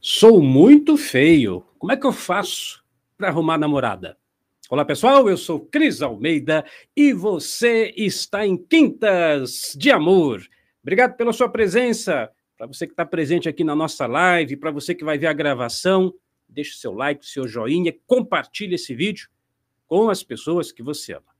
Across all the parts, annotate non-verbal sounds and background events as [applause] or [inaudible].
Sou muito feio. Como é que eu faço para arrumar namorada? Olá, pessoal. Eu sou Cris Almeida e você está em Quintas de Amor. Obrigado pela sua presença. Para você que está presente aqui na nossa live, para você que vai ver a gravação, deixe seu like, seu joinha, compartilhe esse vídeo com as pessoas que você ama.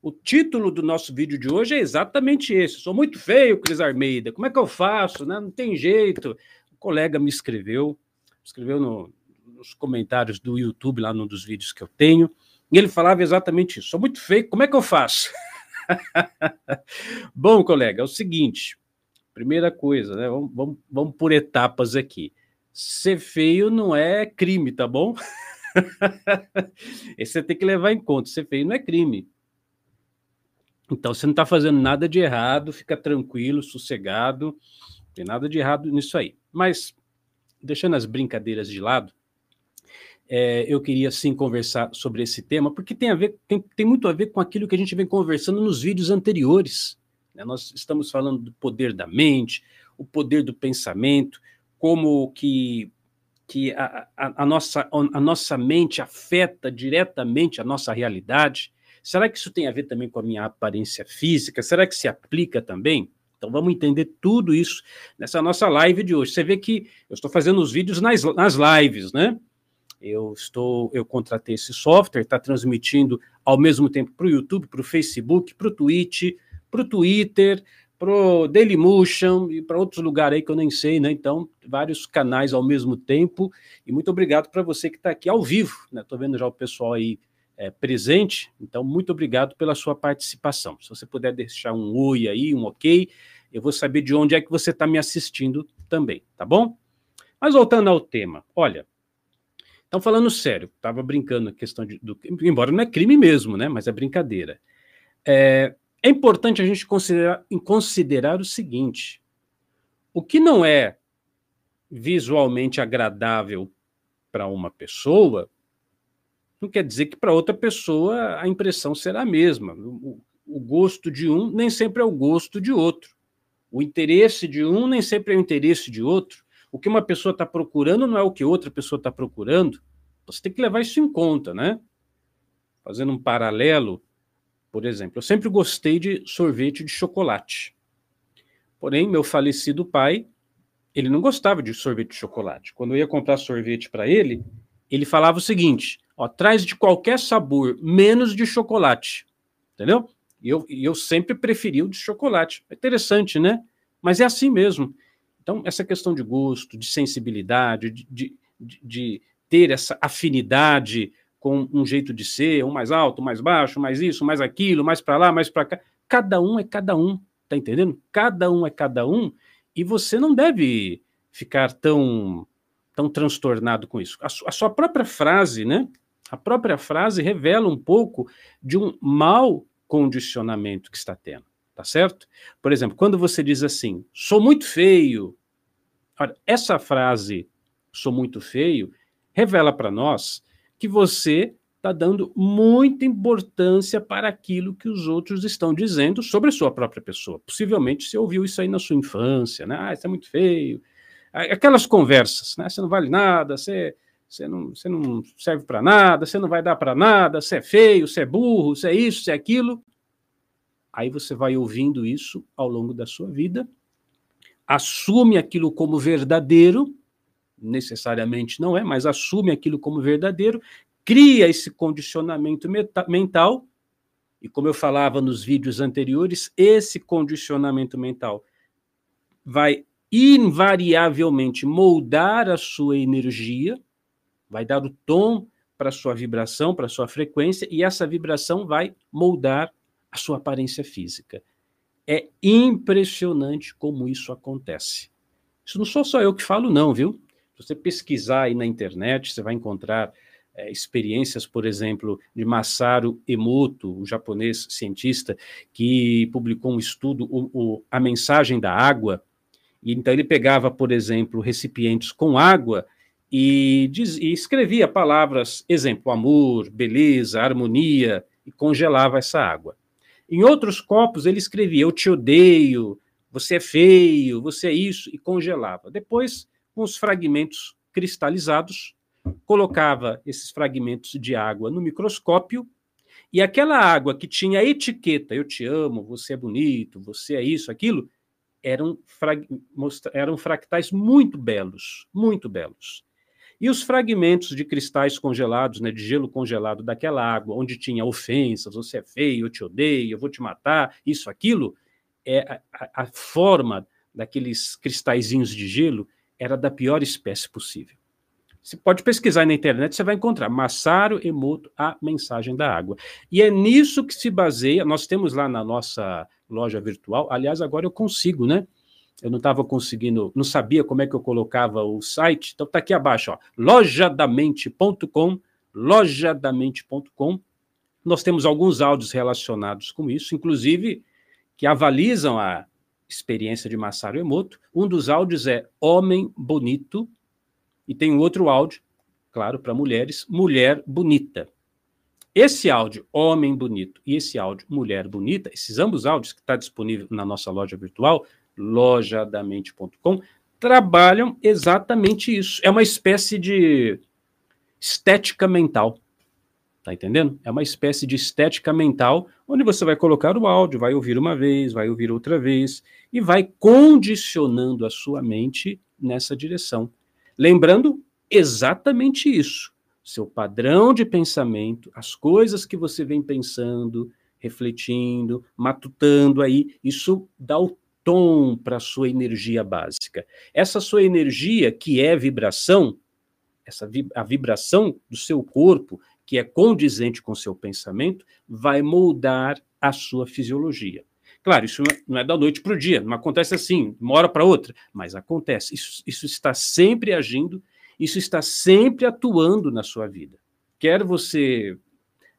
O título do nosso vídeo de hoje é exatamente esse. Sou muito feio, Cris Almeida. Como é que eu faço? Né? Não tem jeito colega me escreveu, escreveu no, nos comentários do YouTube, lá num dos vídeos que eu tenho, e ele falava exatamente isso. Sou muito feio, como é que eu faço? [laughs] Bom, colega, é o seguinte: primeira coisa, né? Vamos, vamos, vamos por etapas aqui. Ser feio não é crime, tá bom? [laughs] Esse você tem que levar em conta. Ser feio não é crime. Então, você não está fazendo nada de errado, fica tranquilo, sossegado, não tem nada de errado nisso aí. Mas, deixando as brincadeiras de lado, é, eu queria sim conversar sobre esse tema, porque tem, a ver, tem, tem muito a ver com aquilo que a gente vem conversando nos vídeos anteriores. Né? Nós estamos falando do poder da mente, o poder do pensamento, como que, que a, a, a, nossa, a nossa mente afeta diretamente a nossa realidade. Será que isso tem a ver também com a minha aparência física? Será que se aplica também? Então vamos entender tudo isso nessa nossa live de hoje. Você vê que eu estou fazendo os vídeos nas, nas lives, né? Eu estou, eu contratei esse software, está transmitindo ao mesmo tempo para o YouTube, para o Facebook, para o Twitch, para o Twitter, para o Dailymotion e para outros lugares aí que eu nem sei, né? Então, vários canais ao mesmo tempo. E muito obrigado para você que está aqui ao vivo, né? Estou vendo já o pessoal aí é, presente. Então, muito obrigado pela sua participação. Se você puder deixar um oi aí, um ok, eu vou saber de onde é que você está me assistindo também, tá bom? Mas voltando ao tema, olha, então falando sério, estava brincando a questão de, do, embora não é crime mesmo, né? Mas é brincadeira. É, é importante a gente considerar, considerar o seguinte: o que não é visualmente agradável para uma pessoa não quer dizer que para outra pessoa a impressão será a mesma. O, o, gosto de um nem sempre é o gosto de outro. O interesse de um nem sempre é o interesse de outro. O que uma pessoa está procurando não é o que outra pessoa está procurando. Você tem que levar isso em conta, né? Fazendo um paralelo, por exemplo, eu sempre gostei de sorvete de chocolate. Porém, meu falecido pai, ele não gostava de sorvete de chocolate. Quando eu ia comprar sorvete para ele, ele falava o seguinte: Ó, traz de qualquer sabor, menos de chocolate. Entendeu? E eu, eu sempre preferi o de chocolate. É interessante, né? Mas é assim mesmo. Então, essa questão de gosto, de sensibilidade, de, de, de ter essa afinidade com um jeito de ser, um mais alto, um mais baixo, mais isso, mais aquilo, mais para lá, mais para cá. Cada um é cada um, tá entendendo? Cada um é cada um e você não deve ficar tão tão transtornado com isso. A, a sua própria frase, né? A própria frase revela um pouco de um mau condicionamento que está tendo, tá certo? Por exemplo, quando você diz assim, sou muito feio, olha, essa frase, sou muito feio, revela para nós que você está dando muita importância para aquilo que os outros estão dizendo sobre a sua própria pessoa. Possivelmente você ouviu isso aí na sua infância, né? Ah, isso é muito feio. Aquelas conversas, né? Você não vale nada, você você não, você não serve para nada, você não vai dar para nada, você é feio, você é burro, você é isso, você é aquilo. Aí você vai ouvindo isso ao longo da sua vida, assume aquilo como verdadeiro, necessariamente não é, mas assume aquilo como verdadeiro, cria esse condicionamento mental, e como eu falava nos vídeos anteriores, esse condicionamento mental vai invariavelmente moldar a sua energia, vai dar o tom para a sua vibração, para a sua frequência, e essa vibração vai moldar a sua aparência física. É impressionante como isso acontece. Isso não sou só eu que falo, não, viu? Se você pesquisar aí na internet, você vai encontrar é, experiências, por exemplo, de Masaru Emoto, o japonês cientista, que publicou um estudo, o, o, A Mensagem da Água. Então, ele pegava, por exemplo, recipientes com água e, diz, e escrevia palavras, exemplo, amor, beleza, harmonia, e congelava essa água. Em outros copos ele escrevia eu te odeio, você é feio, você é isso, e congelava. Depois, com os fragmentos cristalizados, colocava esses fragmentos de água no microscópio, e aquela água que tinha a etiqueta, eu te amo, você é bonito, você é isso, aquilo, eram, eram fractais muito belos, muito belos. E os fragmentos de cristais congelados, né, de gelo congelado daquela água, onde tinha ofensas, você é feio, eu te odeio, eu vou te matar, isso, aquilo, é a, a, a forma daqueles cristalzinhos de gelo era da pior espécie possível. Você pode pesquisar na internet, você vai encontrar Massaro Emoto, a mensagem da água. E é nisso que se baseia, nós temos lá na nossa loja virtual, aliás, agora eu consigo, né? Eu não estava conseguindo, não sabia como é que eu colocava o site, então está aqui abaixo, ó, lojadamente.com, lojadamente.com. Nós temos alguns áudios relacionados com isso, inclusive que avalizam a experiência de Masaru Emoto. Um dos áudios é Homem Bonito, e tem um outro áudio, claro, para mulheres, Mulher Bonita. Esse áudio, Homem Bonito, e esse áudio, Mulher Bonita, esses ambos áudios que está disponível na nossa loja virtual, lojadamente.com, trabalham exatamente isso. É uma espécie de estética mental. Tá entendendo? É uma espécie de estética mental, onde você vai colocar o áudio, vai ouvir uma vez, vai ouvir outra vez, e vai condicionando a sua mente nessa direção. Lembrando exatamente isso. Seu padrão de pensamento, as coisas que você vem pensando, refletindo, matutando aí, isso dá o tom para a sua energia básica. Essa sua energia, que é vibração, essa a vibração do seu corpo, que é condizente com seu pensamento, vai moldar a sua fisiologia. Claro, isso não é da noite para o dia, não acontece assim, uma hora para outra, mas acontece. Isso, isso está sempre agindo, isso está sempre atuando na sua vida. Quer você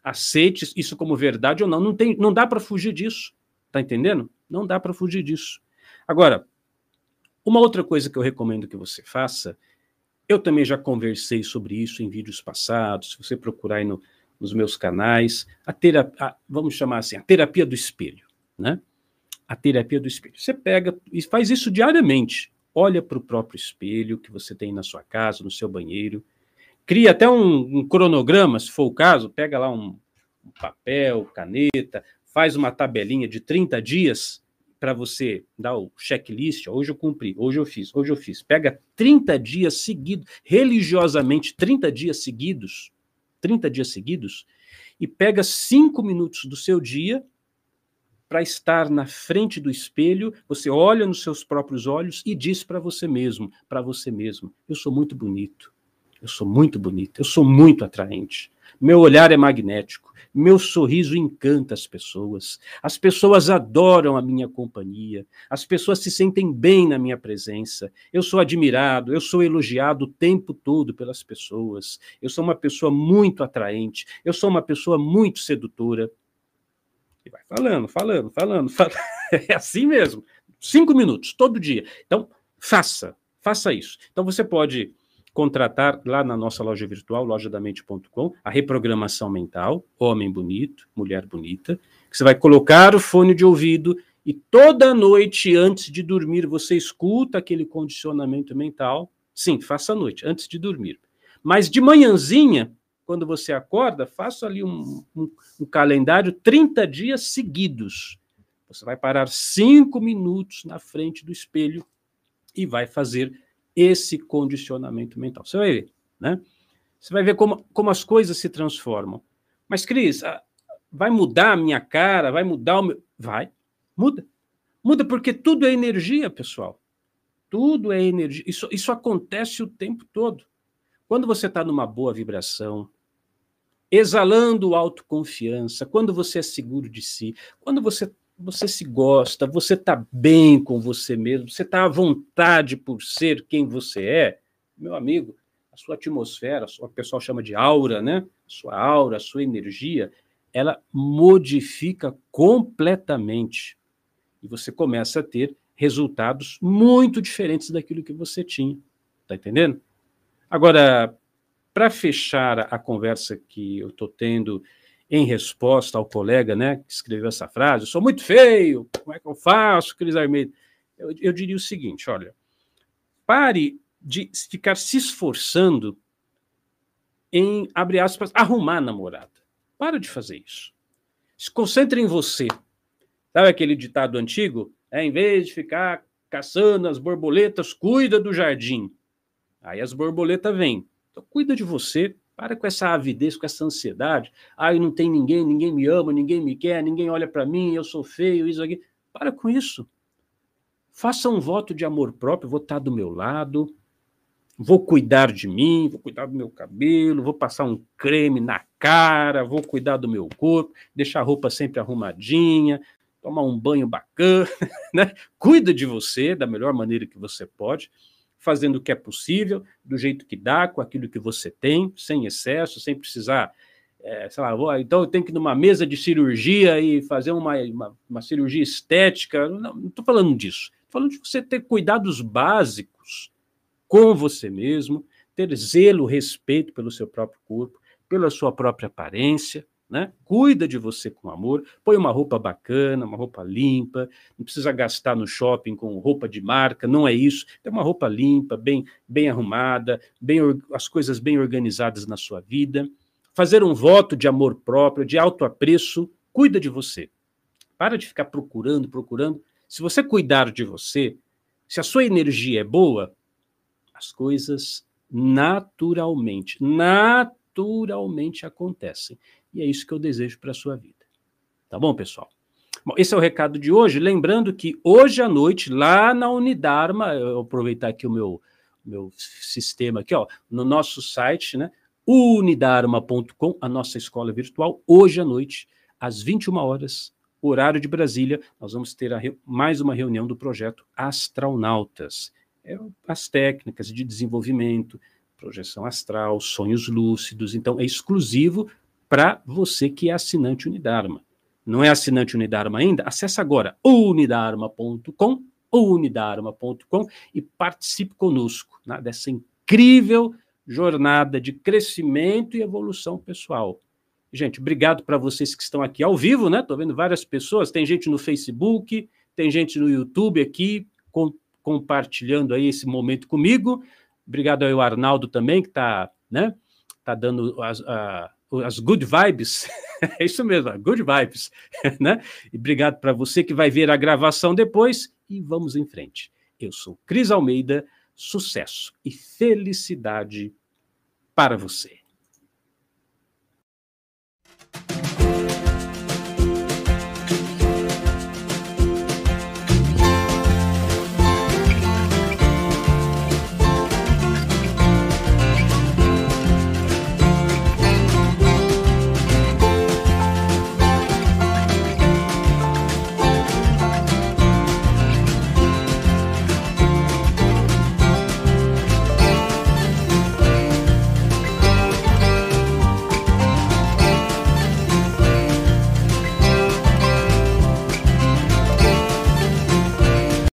aceite isso como verdade ou não, não, tem, não dá para fugir disso. Tá entendendo? Não dá para fugir disso. Agora, uma outra coisa que eu recomendo que você faça eu também já conversei sobre isso em vídeos passados, se você procurar aí no, nos meus canais, a terapia, vamos chamar assim, a terapia do espelho, né? A terapia do espelho. Você pega e faz isso diariamente. Olha para o próprio espelho que você tem na sua casa, no seu banheiro. Cria até um, um cronograma, se for o caso, pega lá um, um papel, caneta, faz uma tabelinha de 30 dias para você dar o checklist, hoje eu cumpri, hoje eu fiz, hoje eu fiz. Pega 30 dias seguidos, religiosamente 30 dias seguidos, 30 dias seguidos, e pega cinco minutos do seu dia para estar na frente do espelho, você olha nos seus próprios olhos e diz para você mesmo, para você mesmo, eu sou muito bonito, eu sou muito bonito, eu sou muito atraente, meu olhar é magnético, meu sorriso encanta as pessoas. As pessoas adoram a minha companhia. As pessoas se sentem bem na minha presença. Eu sou admirado, eu sou elogiado o tempo todo pelas pessoas. Eu sou uma pessoa muito atraente. Eu sou uma pessoa muito sedutora. E vai falando, falando, falando, falando. [laughs] É assim mesmo. Cinco minutos, todo dia. Então, faça, faça isso. Então, você pode contratar lá na nossa loja virtual, lojadamente.com, a reprogramação mental, homem bonito, mulher bonita, que você vai colocar o fone de ouvido e toda noite antes de dormir você escuta aquele condicionamento mental. Sim, faça à noite, antes de dormir. Mas de manhãzinha, quando você acorda, faça ali um, um, um calendário 30 dias seguidos. Você vai parar cinco minutos na frente do espelho e vai fazer esse condicionamento mental. Você vai ver, né? Você vai ver como, como as coisas se transformam. Mas, Cris, vai mudar a minha cara? Vai mudar o meu. Vai, muda. Muda porque tudo é energia, pessoal. Tudo é energia. Isso, isso acontece o tempo todo. Quando você está numa boa vibração, exalando autoconfiança, quando você é seguro de si, quando você você se gosta, você está bem com você mesmo, você está à vontade por ser quem você é, meu amigo, a sua atmosfera, o pessoal chama de aura, né? Sua aura, sua energia, ela modifica completamente. E você começa a ter resultados muito diferentes daquilo que você tinha. Tá entendendo? Agora, para fechar a conversa que eu estou tendo em resposta ao colega né, que escreveu essa frase, eu sou muito feio, como é que eu faço, Cris Armeida? Eu, eu diria o seguinte, olha, pare de ficar se esforçando em, abre aspas, arrumar namorada. Para de fazer isso. Se concentre em você. Sabe aquele ditado antigo? É, em vez de ficar caçando as borboletas, cuida do jardim. Aí as borboletas vêm. Então, cuida de você, para com essa avidez, com essa ansiedade. Ai, não tem ninguém, ninguém me ama, ninguém me quer, ninguém olha para mim, eu sou feio, isso aqui. Para com isso. Faça um voto de amor próprio, vou estar do meu lado, vou cuidar de mim, vou cuidar do meu cabelo, vou passar um creme na cara, vou cuidar do meu corpo, deixar a roupa sempre arrumadinha, tomar um banho bacana, [laughs] né? Cuida de você da melhor maneira que você pode, fazendo o que é possível, do jeito que dá, com aquilo que você tem, sem excesso, sem precisar, é, sei lá, vou, então eu tenho que ir numa mesa de cirurgia e fazer uma, uma, uma cirurgia estética. Não estou falando disso. Estou falando de você ter cuidados básicos com você mesmo, ter zelo, respeito pelo seu próprio corpo, pela sua própria aparência, né? Cuida de você com amor, põe uma roupa bacana, uma roupa limpa, não precisa gastar no shopping com roupa de marca, não é isso. Tem uma roupa limpa, bem, bem arrumada, bem, as coisas bem organizadas na sua vida. Fazer um voto de amor próprio, de autoapreço, cuida de você. Para de ficar procurando, procurando. Se você cuidar de você, se a sua energia é boa, as coisas naturalmente, naturalmente acontecem. E é isso que eu desejo para a sua vida. Tá bom, pessoal? Bom, esse é o recado de hoje. Lembrando que hoje à noite, lá na Unidarma, eu aproveitar aqui o meu, meu sistema aqui, ó, no nosso site, né? unidarma.com, a nossa escola virtual, hoje à noite, às 21 horas, horário de Brasília, nós vamos ter mais uma reunião do projeto Astronautas é as técnicas de desenvolvimento, projeção astral, sonhos lúcidos. Então, é exclusivo para você que é assinante Unidarma. Não é assinante Unidarma ainda? Acesse agora unidarma.com, unidarma.com e participe conosco né, dessa incrível jornada de crescimento e evolução pessoal. Gente, obrigado para vocês que estão aqui ao vivo, né? Estou vendo várias pessoas, tem gente no Facebook, tem gente no YouTube aqui, com compartilhando aí esse momento comigo. Obrigado ao Arnaldo também, que está né, tá dando as, a, as good vibes. [laughs] é isso mesmo, good vibes. [laughs] né? E obrigado para você que vai ver a gravação depois e vamos em frente. Eu sou Cris Almeida, sucesso e felicidade para você.